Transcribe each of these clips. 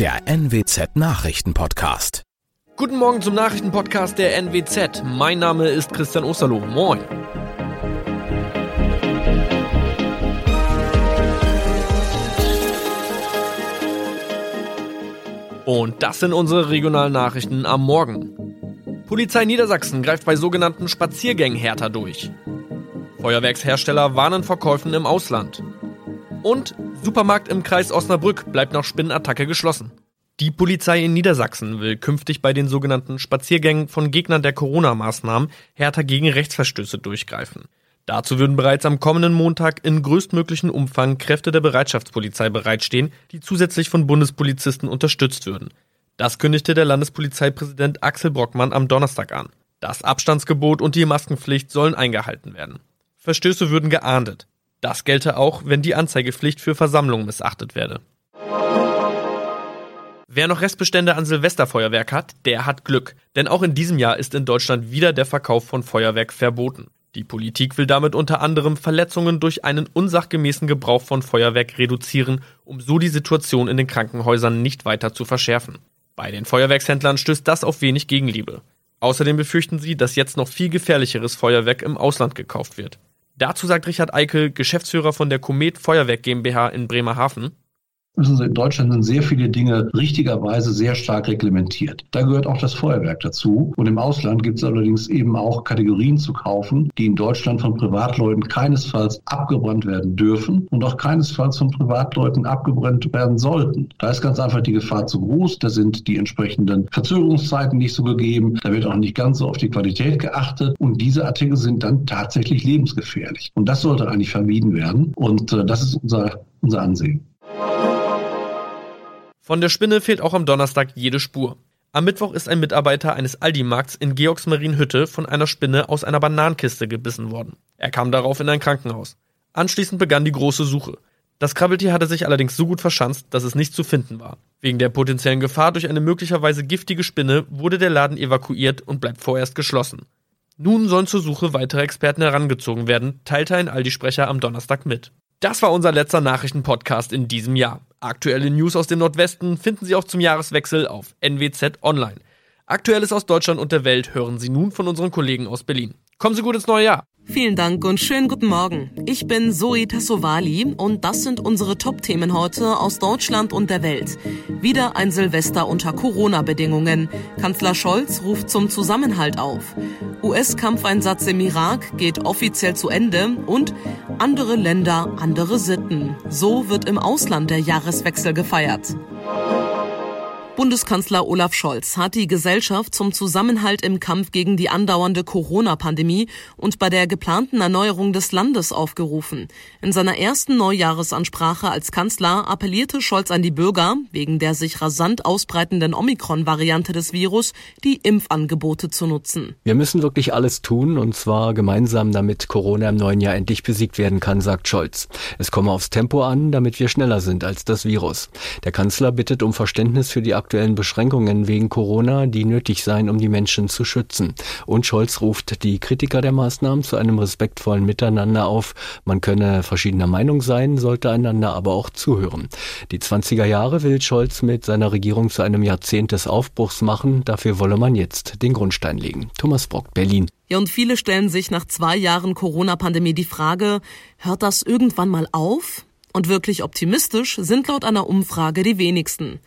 der NWZ Nachrichtenpodcast. Guten Morgen zum Nachrichtenpodcast der NWZ. Mein Name ist Christian Osterloh. Moin. Und das sind unsere regionalen Nachrichten am Morgen. Polizei Niedersachsen greift bei sogenannten Spaziergängen härter durch. Feuerwerkshersteller warnen vor Käufen im Ausland. Und Supermarkt im Kreis Osnabrück bleibt nach Spinnenattacke geschlossen. Die Polizei in Niedersachsen will künftig bei den sogenannten Spaziergängen von Gegnern der Corona-Maßnahmen härter gegen Rechtsverstöße durchgreifen. Dazu würden bereits am kommenden Montag in größtmöglichen Umfang Kräfte der Bereitschaftspolizei bereitstehen, die zusätzlich von Bundespolizisten unterstützt würden. Das kündigte der Landespolizeipräsident Axel Brockmann am Donnerstag an. Das Abstandsgebot und die Maskenpflicht sollen eingehalten werden. Verstöße würden geahndet. Das gelte auch, wenn die Anzeigepflicht für Versammlungen missachtet werde. Wer noch Restbestände an Silvesterfeuerwerk hat, der hat Glück. Denn auch in diesem Jahr ist in Deutschland wieder der Verkauf von Feuerwerk verboten. Die Politik will damit unter anderem Verletzungen durch einen unsachgemäßen Gebrauch von Feuerwerk reduzieren, um so die Situation in den Krankenhäusern nicht weiter zu verschärfen. Bei den Feuerwerkshändlern stößt das auf wenig Gegenliebe. Außerdem befürchten sie, dass jetzt noch viel gefährlicheres Feuerwerk im Ausland gekauft wird. Dazu sagt Richard Eikel, Geschäftsführer von der Komet Feuerwerk GmbH in Bremerhaven. Wissen Sie, in Deutschland sind sehr viele Dinge richtigerweise sehr stark reglementiert. Da gehört auch das Feuerwerk dazu. Und im Ausland gibt es allerdings eben auch Kategorien zu kaufen, die in Deutschland von Privatleuten keinesfalls abgebrannt werden dürfen und auch keinesfalls von Privatleuten abgebrannt werden sollten. Da ist ganz einfach die Gefahr zu groß. Da sind die entsprechenden Verzögerungszeiten nicht so gegeben. Da wird auch nicht ganz so auf die Qualität geachtet. Und diese Artikel sind dann tatsächlich lebensgefährlich. Und das sollte eigentlich vermieden werden. Und äh, das ist unser, unser Ansehen. Von der Spinne fehlt auch am Donnerstag jede Spur. Am Mittwoch ist ein Mitarbeiter eines Aldi-Markts in Georgsmarienhütte von einer Spinne aus einer Bananenkiste gebissen worden. Er kam darauf in ein Krankenhaus. Anschließend begann die große Suche. Das Krabbeltier hatte sich allerdings so gut verschanzt, dass es nicht zu finden war. Wegen der potenziellen Gefahr durch eine möglicherweise giftige Spinne wurde der Laden evakuiert und bleibt vorerst geschlossen. Nun sollen zur Suche weitere Experten herangezogen werden, teilte ein Aldi-Sprecher am Donnerstag mit. Das war unser letzter Nachrichtenpodcast in diesem Jahr. Aktuelle News aus dem Nordwesten finden Sie auch zum Jahreswechsel auf NWZ Online. Aktuelles aus Deutschland und der Welt hören Sie nun von unseren Kollegen aus Berlin. Kommen Sie gut ins neue Jahr. Vielen Dank und schönen guten Morgen. Ich bin Zoe Tassovali und das sind unsere Top-Themen heute aus Deutschland und der Welt. Wieder ein Silvester unter Corona-Bedingungen. Kanzler Scholz ruft zum Zusammenhalt auf. US-Kampfeinsatz im Irak geht offiziell zu Ende und andere Länder, andere Sitten. So wird im Ausland der Jahreswechsel gefeiert. Bundeskanzler Olaf Scholz hat die Gesellschaft zum Zusammenhalt im Kampf gegen die andauernde Corona-Pandemie und bei der geplanten Erneuerung des Landes aufgerufen. In seiner ersten Neujahresansprache als Kanzler appellierte Scholz an die Bürger, wegen der sich rasant ausbreitenden Omikron-Variante des Virus die Impfangebote zu nutzen. Wir müssen wirklich alles tun, und zwar gemeinsam, damit Corona im neuen Jahr endlich besiegt werden kann, sagt Scholz. Es komme aufs Tempo an, damit wir schneller sind als das Virus. Der Kanzler bittet um Verständnis für die aktuellen Beschränkungen wegen Corona, die nötig seien, um die Menschen zu schützen. Und Scholz ruft die Kritiker der Maßnahmen zu einem respektvollen Miteinander auf. Man könne verschiedener Meinung sein, sollte einander aber auch zuhören. Die 20er Jahre will Scholz mit seiner Regierung zu einem Jahrzehnt des Aufbruchs machen. Dafür wolle man jetzt den Grundstein legen. Thomas Brock, Berlin. Ja, und viele stellen sich nach zwei Jahren Corona-Pandemie die Frage, hört das irgendwann mal auf? Und wirklich optimistisch sind laut einer Umfrage die wenigsten.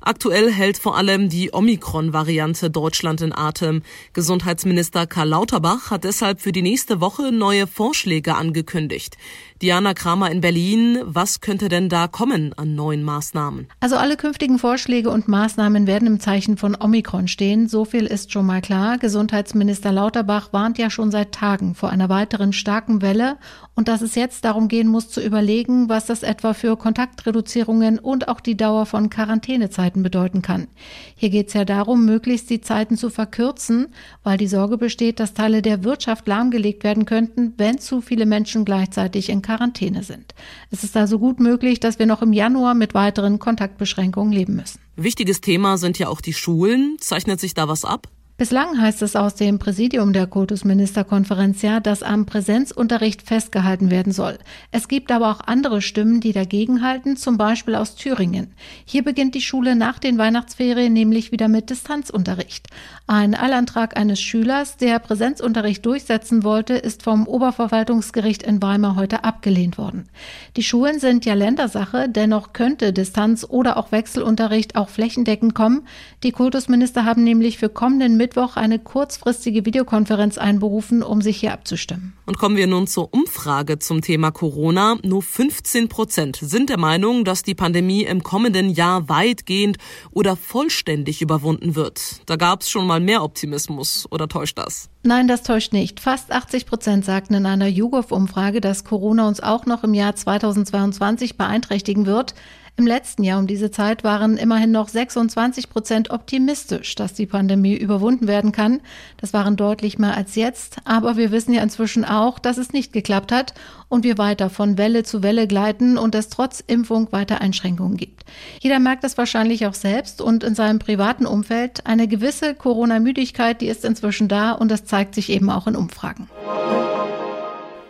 Aktuell hält vor allem die Omikron-Variante Deutschland in Atem. Gesundheitsminister Karl Lauterbach hat deshalb für die nächste Woche neue Vorschläge angekündigt. Diana Kramer in Berlin, was könnte denn da kommen an neuen Maßnahmen? Also alle künftigen Vorschläge und Maßnahmen werden im Zeichen von Omikron stehen. So viel ist schon mal klar. Gesundheitsminister Lauterbach warnt ja schon seit Tagen vor einer weiteren starken Welle und dass es jetzt darum gehen muss zu überlegen, was das etwa für Kontaktreduzierungen und auch die Dauer von Quarantänezeiten bedeuten kann. Hier geht es ja darum, möglichst die Zeiten zu verkürzen, weil die Sorge besteht, dass Teile der Wirtschaft lahmgelegt werden könnten, wenn zu viele Menschen gleichzeitig in Quarantäne sind. Es ist also gut möglich, dass wir noch im Januar mit weiteren Kontaktbeschränkungen leben müssen. Wichtiges Thema sind ja auch die Schulen. Zeichnet sich da was ab? Bislang heißt es aus dem Präsidium der Kultusministerkonferenz ja, dass am Präsenzunterricht festgehalten werden soll. Es gibt aber auch andere Stimmen, die dagegenhalten, zum Beispiel aus Thüringen. Hier beginnt die Schule nach den Weihnachtsferien nämlich wieder mit Distanzunterricht. Ein Eilantrag eines Schülers, der Präsenzunterricht durchsetzen wollte, ist vom Oberverwaltungsgericht in Weimar heute abgelehnt worden. Die Schulen sind ja Ländersache, dennoch könnte Distanz- oder auch Wechselunterricht auch flächendeckend kommen. Die Kultusminister haben nämlich für kommenden Mittwoch eine kurzfristige Videokonferenz einberufen, um sich hier abzustimmen. Und kommen wir nun zur Umfrage zum Thema Corona. Nur 15 Prozent sind der Meinung, dass die Pandemie im kommenden Jahr weitgehend oder vollständig überwunden wird. Da gab es schon mal mehr Optimismus oder täuscht das? Nein, das täuscht nicht. Fast 80 Prozent sagten in einer YouGov-Umfrage, dass Corona uns auch noch im Jahr 2022 beeinträchtigen wird. Im letzten Jahr um diese Zeit waren immerhin noch 26 Prozent optimistisch, dass die Pandemie überwunden werden kann. Das waren deutlich mehr als jetzt. Aber wir wissen ja inzwischen auch, dass es nicht geklappt hat und wir weiter von Welle zu Welle gleiten und es trotz Impfung weiter Einschränkungen gibt. Jeder merkt das wahrscheinlich auch selbst und in seinem privaten Umfeld. Eine gewisse Corona-Müdigkeit, die ist inzwischen da und das zeigt sich eben auch in Umfragen.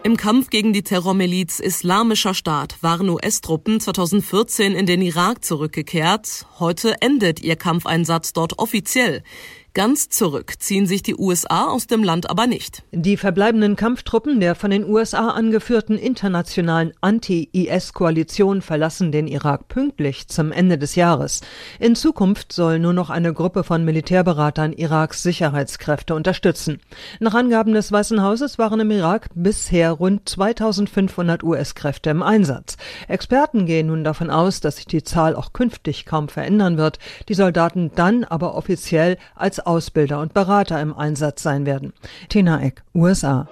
Im Kampf gegen die Terrormiliz Islamischer Staat waren US-Truppen 2014 in den Irak zurückgekehrt. Heute endet ihr Kampfeinsatz dort offiziell. Ganz zurück ziehen sich die USA aus dem Land aber nicht. Die verbleibenden Kampftruppen der von den USA angeführten internationalen Anti-IS-Koalition verlassen den Irak pünktlich zum Ende des Jahres. In Zukunft soll nur noch eine Gruppe von Militärberatern Iraks Sicherheitskräfte unterstützen. Nach Angaben des Weißen Hauses waren im Irak bisher rund 2500 US-Kräfte im Einsatz. Experten gehen nun davon aus, dass sich die Zahl auch künftig kaum verändern wird, die Soldaten dann aber offiziell als Ausbilder und Berater im Einsatz sein werden. Tina Eck, USA.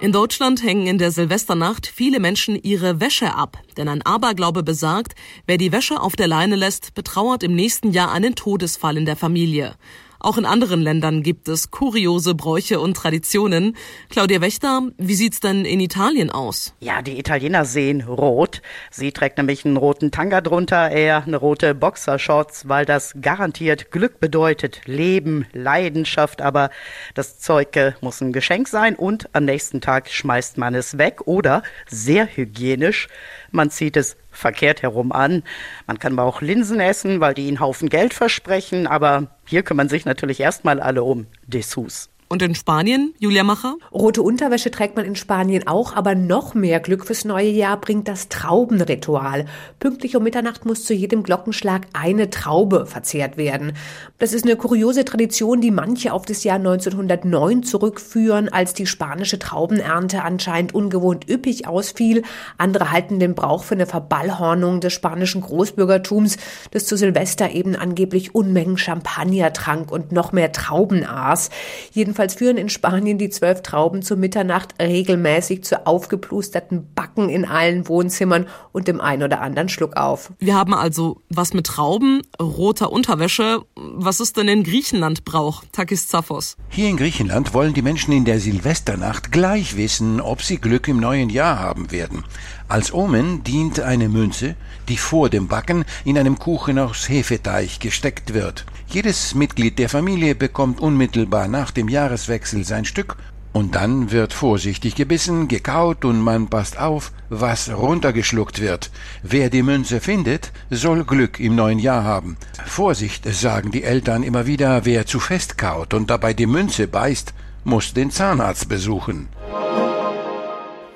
In Deutschland hängen in der Silvesternacht viele Menschen ihre Wäsche ab, denn ein Aberglaube besagt, wer die Wäsche auf der Leine lässt, betrauert im nächsten Jahr einen Todesfall in der Familie. Auch in anderen Ländern gibt es kuriose Bräuche und Traditionen. Claudia Wächter, wie sieht's denn in Italien aus? Ja, die Italiener sehen rot. Sie trägt nämlich einen roten Tanga drunter, eher eine rote Boxershorts, weil das garantiert Glück bedeutet, Leben, Leidenschaft, aber das Zeug muss ein Geschenk sein und am nächsten Tag schmeißt man es weg oder sehr hygienisch, man zieht es verkehrt herum an. Man kann aber auch Linsen essen, weil die einen Haufen Geld versprechen, aber hier kümmern sich natürlich erstmal alle um Dessous. Und in Spanien, Julia Macher? Rote Unterwäsche trägt man in Spanien auch, aber noch mehr Glück fürs neue Jahr bringt das Traubenritual. Pünktlich um Mitternacht muss zu jedem Glockenschlag eine Traube verzehrt werden. Das ist eine kuriose Tradition, die manche auf das Jahr 1909 zurückführen, als die spanische Traubenernte anscheinend ungewohnt üppig ausfiel. Andere halten den Brauch für eine Verballhornung des spanischen Großbürgertums, das zu Silvester eben angeblich Unmengen Champagner trank und noch mehr Trauben aß. Jedenfalls Jedenfalls führen in Spanien die zwölf Trauben zu Mitternacht regelmäßig zu aufgeplusterten Backen in allen Wohnzimmern und dem ein oder anderen Schluck auf. Wir haben also was mit Trauben, roter Unterwäsche. Was ist denn in Griechenland Brauch? Takis Zaphos. Hier in Griechenland wollen die Menschen in der Silvesternacht gleich wissen, ob sie Glück im neuen Jahr haben werden. Als Omen dient eine Münze, die vor dem Backen in einem Kuchen aus Hefeteig gesteckt wird. Jedes Mitglied der Familie bekommt unmittelbar nach dem Jahreswechsel sein Stück und dann wird vorsichtig gebissen, gekaut und man passt auf, was runtergeschluckt wird. Wer die Münze findet, soll Glück im neuen Jahr haben. Vorsicht, sagen die Eltern immer wieder, wer zu fest kaut und dabei die Münze beißt, muss den Zahnarzt besuchen.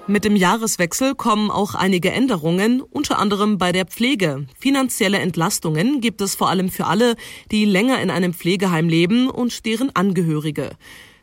Mit dem Jahreswechsel kommen auch einige Änderungen, unter anderem bei der Pflege. Finanzielle Entlastungen gibt es vor allem für alle, die länger in einem Pflegeheim leben und deren Angehörige.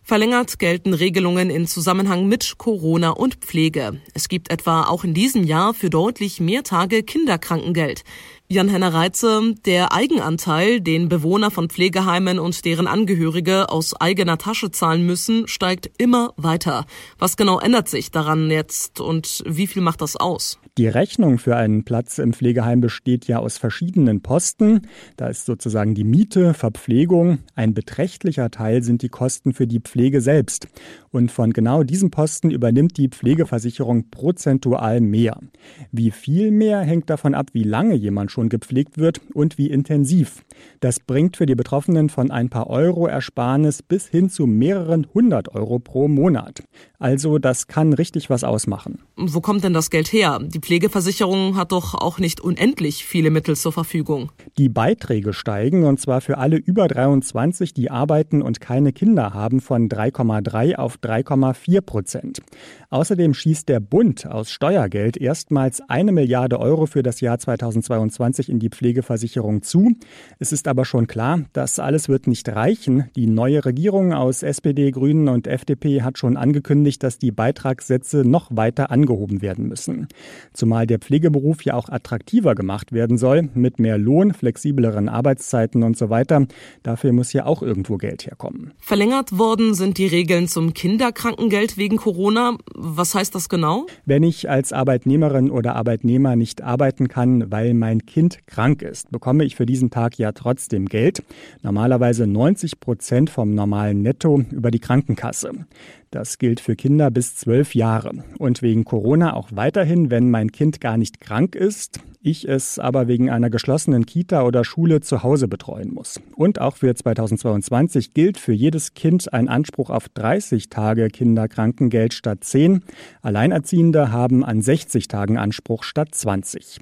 Verlängert gelten Regelungen in Zusammenhang mit Corona und Pflege. Es gibt etwa auch in diesem Jahr für deutlich mehr Tage Kinderkrankengeld. Jan-Henner Reitze, der Eigenanteil, den Bewohner von Pflegeheimen und deren Angehörige aus eigener Tasche zahlen müssen, steigt immer weiter. Was genau ändert sich daran jetzt und wie viel macht das aus? Die Rechnung für einen Platz im Pflegeheim besteht ja aus verschiedenen Posten. Da ist sozusagen die Miete, Verpflegung. Ein beträchtlicher Teil sind die Kosten für die Pflege selbst. Und von genau diesem Posten übernimmt die Pflegeversicherung prozentual mehr. Wie viel mehr hängt davon ab, wie lange jemand schon schon gepflegt wird und wie intensiv. Das bringt für die Betroffenen von ein paar Euro Ersparnis bis hin zu mehreren hundert Euro pro Monat. Also das kann richtig was ausmachen. Wo kommt denn das Geld her? Die Pflegeversicherung hat doch auch nicht unendlich viele Mittel zur Verfügung. Die Beiträge steigen und zwar für alle über 23, die arbeiten und keine Kinder haben, von 3,3 auf 3,4 Prozent. Außerdem schießt der Bund aus Steuergeld erstmals eine Milliarde Euro für das Jahr 2022 in die Pflegeversicherung zu. Es ist aber schon klar, das alles wird nicht reichen. Die neue Regierung aus SPD, Grünen und FDP hat schon angekündigt, dass die Beitragssätze noch weiter angehoben werden müssen. Zumal der Pflegeberuf ja auch attraktiver gemacht werden soll, mit mehr Lohn, flexibleren Arbeitszeiten und so weiter. Dafür muss ja auch irgendwo Geld herkommen. Verlängert worden sind die Regeln zum Kinderkrankengeld wegen Corona. Was heißt das genau? Wenn ich als Arbeitnehmerin oder Arbeitnehmer nicht arbeiten kann, weil mein Kind krank ist, bekomme ich für diesen Tag ja trotzdem Geld. Normalerweise 90 Prozent vom normalen Netto über die Krankenkasse. Das gilt für Kinder bis zwölf Jahre. Und wegen Corona auch weiterhin, wenn mein Kind gar nicht krank ist, ich es aber wegen einer geschlossenen Kita oder Schule zu Hause betreuen muss. Und auch für 2022 gilt für jedes Kind ein Anspruch auf 30 Tage Kinderkrankengeld statt 10. Alleinerziehende haben an 60 Tagen Anspruch statt 20.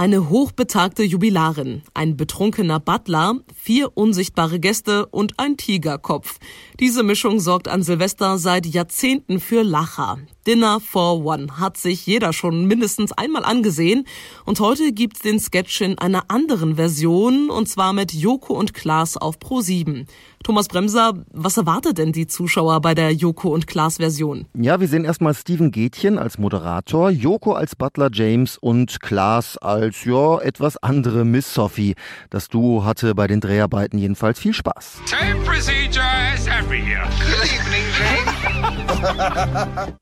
Eine hochbetagte Jubilarin, ein betrunkener Butler, vier unsichtbare Gäste und ein Tigerkopf. Diese Mischung sorgt an Silvester seit Jahrzehnten für Lacher. Dinner for One hat sich jeder schon mindestens einmal angesehen und heute gibt's den Sketch in einer anderen Version und zwar mit Joko und Klaas auf Pro 7. Thomas Bremser, was erwartet denn die Zuschauer bei der Joko und Klaas Version? Ja, wir sehen erstmal Steven Gätchen als Moderator, Joko als Butler James und Klaas als ja etwas andere Miss Sophie. Das Duo hatte bei den Dreharbeiten jedenfalls viel Spaß. Same procedure as every year. Good evening, James.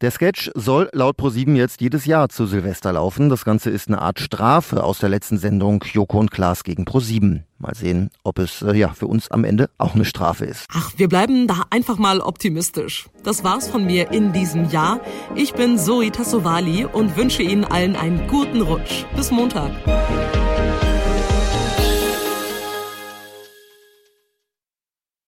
Der Sketch soll laut Pro7 jetzt jedes Jahr zu Silvester laufen. Das Ganze ist eine Art Strafe aus der letzten Sendung Joko und Klaas gegen Pro7. Mal sehen, ob es äh, ja für uns am Ende auch eine Strafe ist. Ach, wir bleiben da einfach mal optimistisch. Das war's von mir in diesem Jahr. Ich bin Zoe Tassovali und wünsche Ihnen allen einen guten Rutsch. Bis Montag.